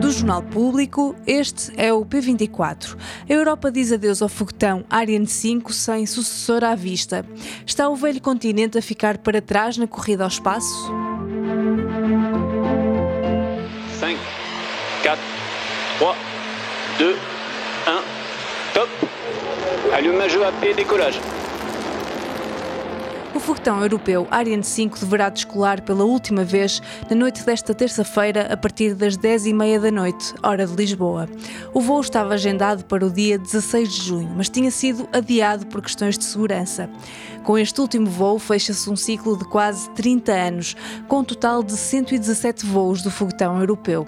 Do Jornal Público, este é o P24. A Europa diz adeus ao foguetão Ariane 5 sem sucessor à vista. Está o velho continente a ficar para trás na corrida ao espaço? 5, 4, 3, 2, 1, top Allumage à pied, décollage. Foguetão europeu Ariane 5 deverá descolar pela última vez na noite desta terça-feira a partir das 10h30 da noite, hora de Lisboa. O voo estava agendado para o dia 16 de junho, mas tinha sido adiado por questões de segurança. Com este último voo, fecha-se um ciclo de quase 30 anos, com um total de 117 voos do foguetão europeu.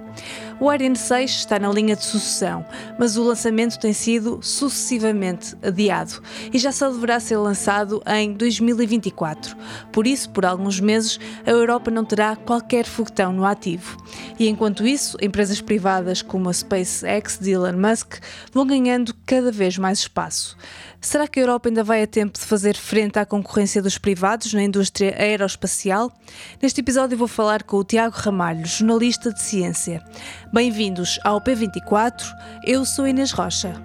O Ariane 6 está na linha de sucessão, mas o lançamento tem sido sucessivamente adiado e já só deverá ser lançado em 2024. Por isso, por alguns meses, a Europa não terá qualquer foguetão no ativo. E enquanto isso, empresas privadas como a SpaceX de Elon Musk vão ganhando cada vez mais espaço. Será que a Europa ainda vai a tempo de fazer frente à concorrência dos privados na indústria aeroespacial? Neste episódio vou falar com o Tiago Ramalho, jornalista de ciência. Bem-vindos ao P24, eu sou Inês Rocha.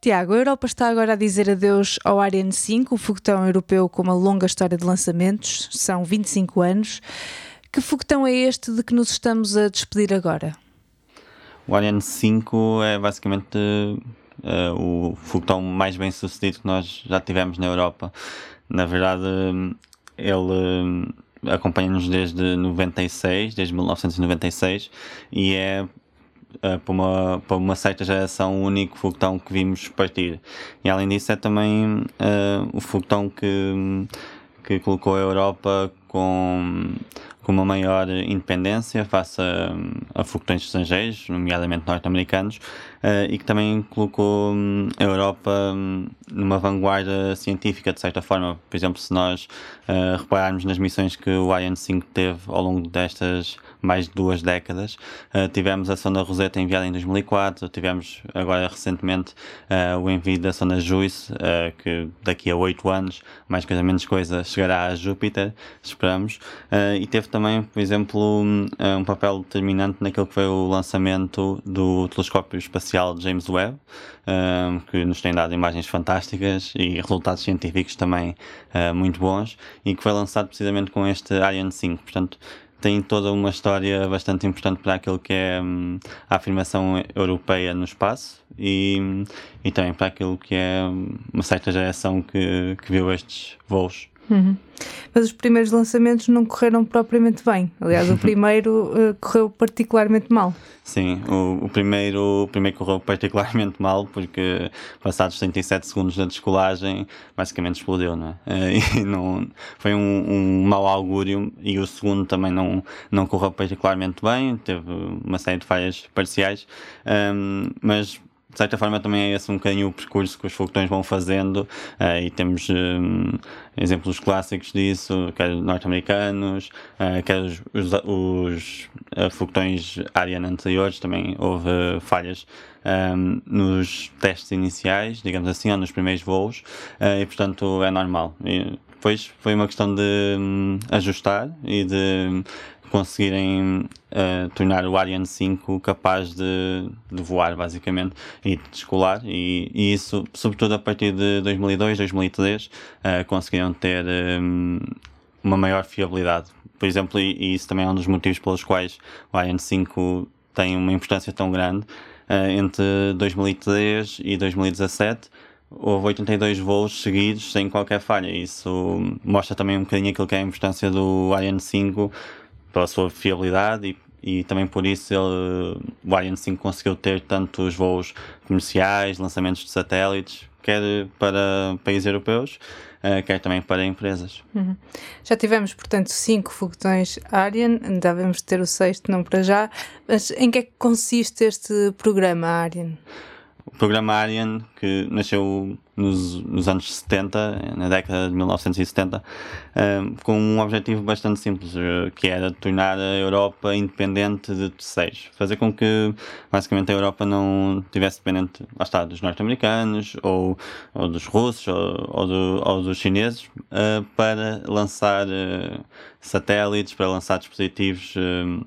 Tiago, a Europa está agora a dizer adeus ao Ariane 5, o foguetão europeu com uma longa história de lançamentos, são 25 anos. Que foguetão é este de que nos estamos a despedir agora? O Ariane 5 é basicamente uh, o foguetão mais bem sucedido que nós já tivemos na Europa. Na verdade, ele uh, acompanha-nos desde 96, desde 1996, e é uh, para, uma, para uma certa geração o único foguetão que vimos partir. E além disso é também o foguetão que, que colocou a Europa com com uma maior independência face a, a foguetões estrangeiros, nomeadamente norte-americanos, uh, e que também colocou um, a Europa um, numa vanguarda científica, de certa forma. Por exemplo, se nós uh, repararmos nas missões que o Ariane 5 teve ao longo destas mais de duas décadas, uh, tivemos a sonda Rosetta enviada em 2004, tivemos agora recentemente o envio da sonda JUICE, que daqui a oito anos, mais coisa menos coisa, chegará a Júpiter, esperamos, e teve também, por exemplo, um, um papel determinante naquilo que foi o lançamento do telescópio espacial James Webb, um, que nos tem dado imagens fantásticas e resultados científicos também uh, muito bons, e que foi lançado precisamente com este Ariane 5. Portanto, tem toda uma história bastante importante para aquilo que é um, a afirmação europeia no espaço e, e também para aquilo que é uma certa geração que, que viu estes voos. Uhum. Mas os primeiros lançamentos não correram propriamente bem. Aliás, o primeiro uh, correu particularmente mal. Sim, o, o, primeiro, o primeiro correu particularmente mal porque passados 37 segundos da descolagem basicamente explodiu, não é? Uh, e não, foi um, um mau augúrio e o segundo também não, não correu particularmente bem, teve uma série de falhas parciais, um, mas de certa forma também é esse um bocadinho o percurso que os foguetões vão fazendo uh, e temos um, exemplos clássicos disso, quer norte-americanos, uh, quer os, os, os foguetões Ariane anteriores, também houve falhas um, nos testes iniciais, digamos assim, ou nos primeiros voos, e portanto é normal. E depois foi uma questão de um, ajustar e de conseguirem uh, tornar o Ariane 5 capaz de, de voar, basicamente, e de descolar. E, e, isso, sobretudo a partir de 2002, 2003, uh, conseguiram ter um, uma maior fiabilidade. Por exemplo, e, e, isso também é um dos motivos pelos quais o Ariane 5 tem uma importância tão grande. Uh, entre 2003 e 2017 houve 82 voos seguidos sem qualquer falha. Isso mostra também um bocadinho aquilo que é a importância do Ariane 5 pela sua fiabilidade e, e também por isso ele, o Ariane 5 conseguiu ter tantos voos comerciais, lançamentos de satélites, quer para países europeus, uh, quer também para empresas. Uhum. Já tivemos, portanto, cinco foguetões Ariane, devemos ter o sexto, não para já, mas em que é que consiste este programa Ariane? O programa Ariane, que nasceu nos, nos anos 70, na década de 1970, um, com um objetivo bastante simples, eh, que era tornar a Europa independente de terceiros. Fazer com que, basicamente, a Europa não estivesse dependente, lá está, dos norte-americanos, ou, ou dos russos, ou, ou, do, ou dos chineses, uh, para lançar uh, satélites, para lançar dispositivos. Uh,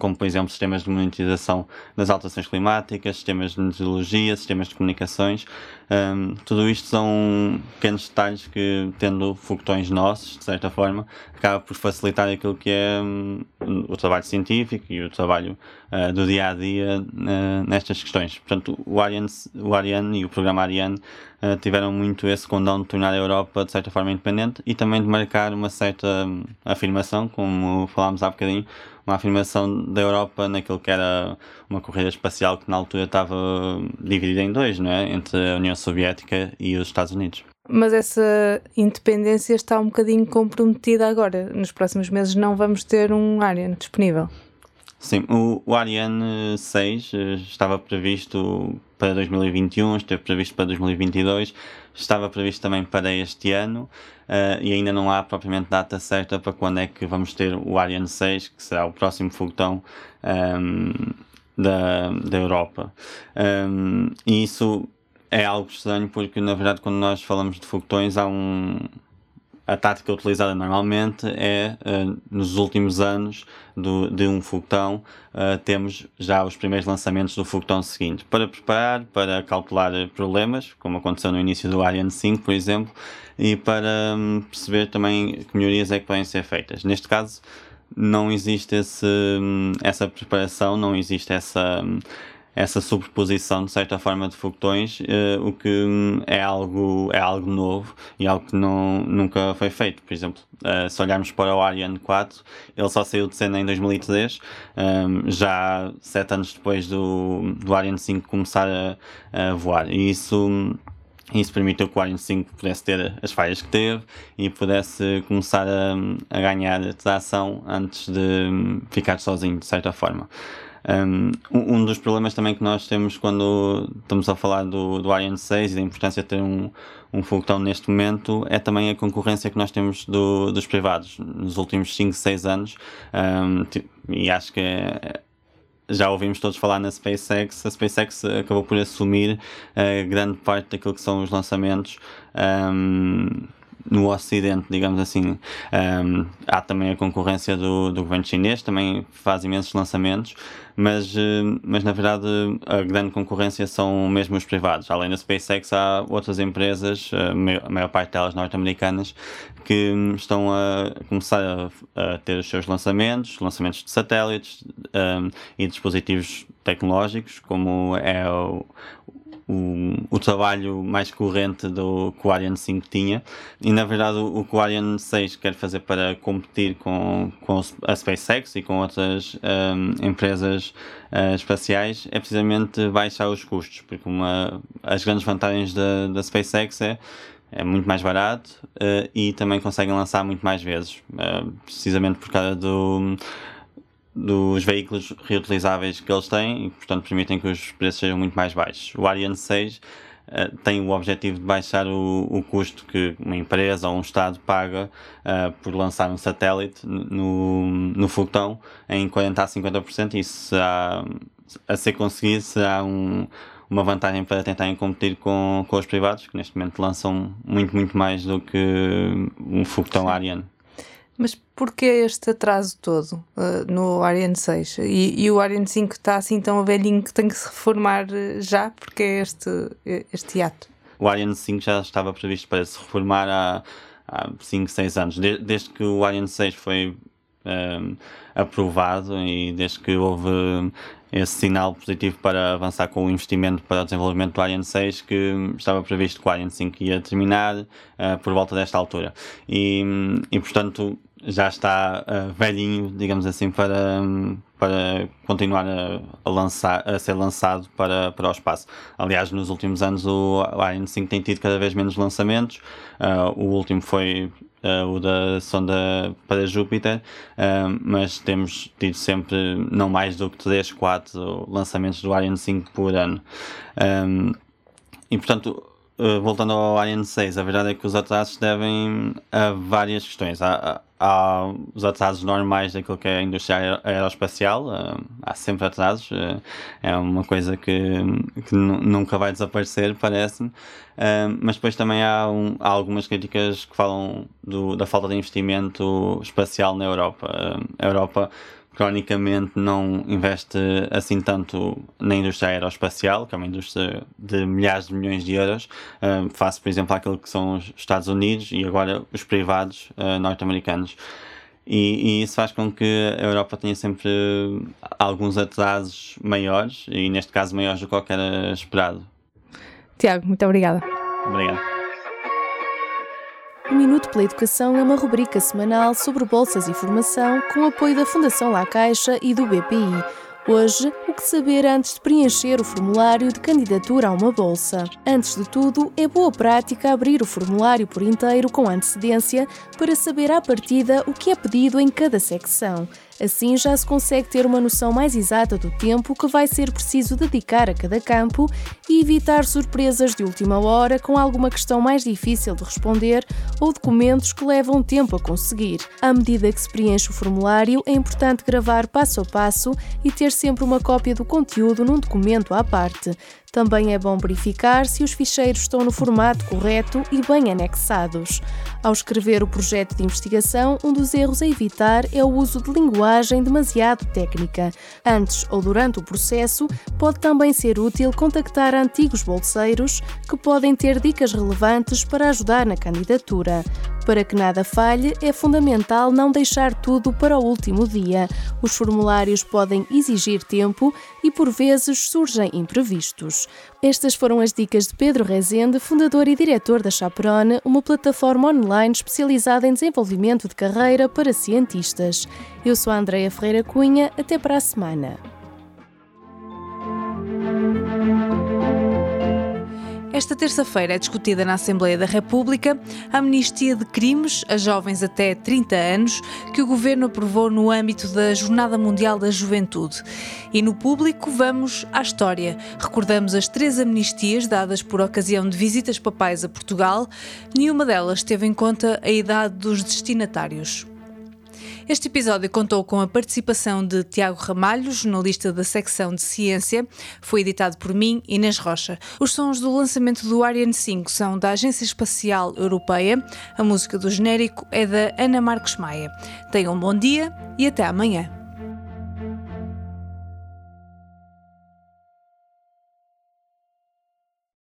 como por exemplo sistemas de monetização das alterações climáticas, sistemas de meteorologia, sistemas de comunicações. Um, tudo isto são pequenos detalhes que, tendo foguetões nossos, de certa forma, acaba por facilitar aquilo que é um, o trabalho científico e o trabalho uh, do dia a dia uh, nestas questões. Portanto, o Ariane, o Ariane e o programa Ariane uh, tiveram muito esse condão de tornar a Europa, de certa forma, independente e também de marcar uma certa um, afirmação, como falámos há bocadinho, uma afirmação da Europa naquilo que era uma corrida espacial que na altura estava dividida em dois, não é? entre a União Soviética e os Estados Unidos. Mas essa independência está um bocadinho comprometida agora. Nos próximos meses não vamos ter um Ariane disponível. Sim, o, o Ariane 6 eh, estava previsto para 2021, esteve previsto para 2022, estava previsto também para este ano uh, e ainda não há propriamente data certa para quando é que vamos ter o Ariane 6, que será o próximo foguetão um, ehm, da, da Europa. Um, ehm, e isso é algo estranho porque, na verdade, quando nós falamos de foguetões, há um a tática utilizada normalmente é, uh, nos últimos anos do, de um foguetão, uh, temos já os primeiros lançamentos do foguetão seguinte, para preparar, para calcular problemas, como aconteceu no início do Ariane 5, por exemplo, e para um, perceber também que melhorias é que podem ser feitas. Neste caso, não existe esse, hum, essa preparação, não existe essa hum, essa sobreposição de certa forma de foguetões, uh, o que hum, é algo, é algo novo e algo que não, nunca foi feito. Por exemplo, uh, se olharmos para o Ariane 4, ele só saiu de cena em 2003, um, já sete anos depois do, do Ariane 5 começar a, a voar. E isso. Isso permitiu que o Ariane 5 pudesse ter as falhas que teve e pudesse começar a, a ganhar tração antes de hum, ficar sozinho, de certa forma. Um, dos problemas também que nós temos quando estamos a falar do, do Ariane 6 e da importância de ter um, um foguetão neste momento é também a concorrência que nós temos do, dos privados nos últimos 5, 6 anos. Um, e acho que é, já ouvimos todos falar na SpaceX. A SpaceX acabou por assumir uh, grande parte daquilo que são os lançamentos. Um, no Ocidente, digamos assim. Um, há também a concorrência do, do governo chinês, também faz imensos lançamentos, mas, uh, mas na verdade a grande concorrência são mesmo os privados. Além da SpaceX, há outras empresas, a maior parte delas norte-americanas, que estão a começar a, a, ter os seus lançamentos, lançamentos de satélites um, e dispositivos tecnológicos, como é o, o, o trabalho mais corrente do que o Ariane 5 tinha. E na verdade o, o que o Ariane 6 quer fazer para competir com, com a SpaceX e com outras um, empresas uh, espaciais é precisamente baixar os custos porque uma, as grandes vantagens da, da SpaceX é é muito mais barato uh, e também conseguem lançar muito mais vezes, uh, precisamente por causa do, dos veículos reutilizáveis que eles têm e, portanto, permitem que os preços sejam muito mais baixos. O Ariane 6 uh, eh, tem o objetivo de baixar o, o custo que uma empresa ou um Estado paga uh, por lançar um satélite no, no foguetão em 40% a 50%. Isso será, a ser conseguido será um, uma vantagem para tentarem competir com, com os privados, que neste momento lançam muito, muito mais do que um foguetão Ariane. Mas porquê este atraso todo uh, no Ariane 6? E, e, o Ariane 5 está assim tão velhinho que tem que se reformar eh, já? Porque é este, este ato? O Ariane 5 já estava previsto para se reformar há, há 5, 6 anos. De, desde que o Ariane 6 foi ehm, aprovado e desde que houve esse sinal positivo para avançar com o investimento para o desenvolvimento do Ariane 6 que estava previsto que o Ariane 5 ia terminar uh, por volta desta altura. E, e portanto já está uh, velhinho, digamos assim, para, para continuar a, lançar, a ser lançado para, para o espaço. Aliás, nos últimos anos o Ariane 5 tem tido cada vez menos lançamentos. Uh, o último foi uh, o da sonda para Júpiter, mas temos tido sempre não mais do que 3, 4 lançamentos do Ariane 5 por ano. Um, e portanto, voltando ao Ariane 6, a verdade é que os atrasos devem a várias questões. Há, há os atrasos normais daquilo que é a indústria aeroespacial, uh, há sempre atrasos, uh, é uma coisa que, que nunca vai desaparecer, parece-me, uh, mas depois também há, um, há, algumas críticas que falam do, da falta de investimento espacial na Europa. a Europa cronicamente não investe assim tanto na indústria aeroespacial, que é uma indústria de milhares de milhões de euros, uh, face, por exemplo, àquilo que são os Estados Unidos e agora os privados uh, norte-americanos. E, e, isso faz com que a Europa tenha sempre alguns atrasos maiores, e neste caso maiores do que qualquer esperado. Tiago, muito obrigada. Obrigado. O Minuto pela Educação é uma rubrica semanal sobre bolsas e formação com apoio da Fundação La Caixa e do BPI. Hoje, o que saber antes de preencher o formulário de candidatura a uma bolsa? Antes de tudo, é boa prática abrir o formulário por inteiro com antecedência para saber à partida o que é pedido em cada secção. Assim já se consegue ter uma noção mais exata do tempo que vai ser preciso dedicar a cada campo e evitar surpresas de última hora com alguma questão mais difícil de responder ou documentos que levam tempo a conseguir. À medida que se preenche o formulário, é importante gravar passo a passo e ter sempre uma cópia do conteúdo num documento à parte. Também é bom verificar se os ficheiros estão no formato correto e bem anexados. Ao escrever o projeto de investigação, um dos erros a evitar é o uso de linguagem demasiado técnica. Antes ou durante o processo, pode também ser útil contactar antigos bolseiros que podem ter dicas relevantes para ajudar na candidatura. Para que nada falhe, é fundamental não deixar tudo para o último dia. Os formulários podem exigir tempo e, por vezes, surgem imprevistos. Estas foram as dicas de Pedro Rezende, fundador e diretor da Chaperone, uma plataforma online especializada em desenvolvimento de carreira para cientistas. Eu sou a Andreia Ferreira Cunha, até para a semana. Esta terça-feira é discutida na Assembleia da República a amnistia de crimes a jovens até 30 anos que o governo aprovou no âmbito da Jornada Mundial da Juventude. E no público vamos à história. Recordamos as três amnistias dadas por ocasião de visitas papais a Portugal. Nenhuma delas teve em conta a idade dos destinatários. Este episódio contou com a participação de Tiago Ramalho, jornalista da secção de ciência. Foi editado por mim, Inês Rocha. Os sons do lançamento do Ariane 5 são da Agência Espacial Europeia. A música do genérico é da Ana Marcos Maia. Tenham um bom dia e até amanhã.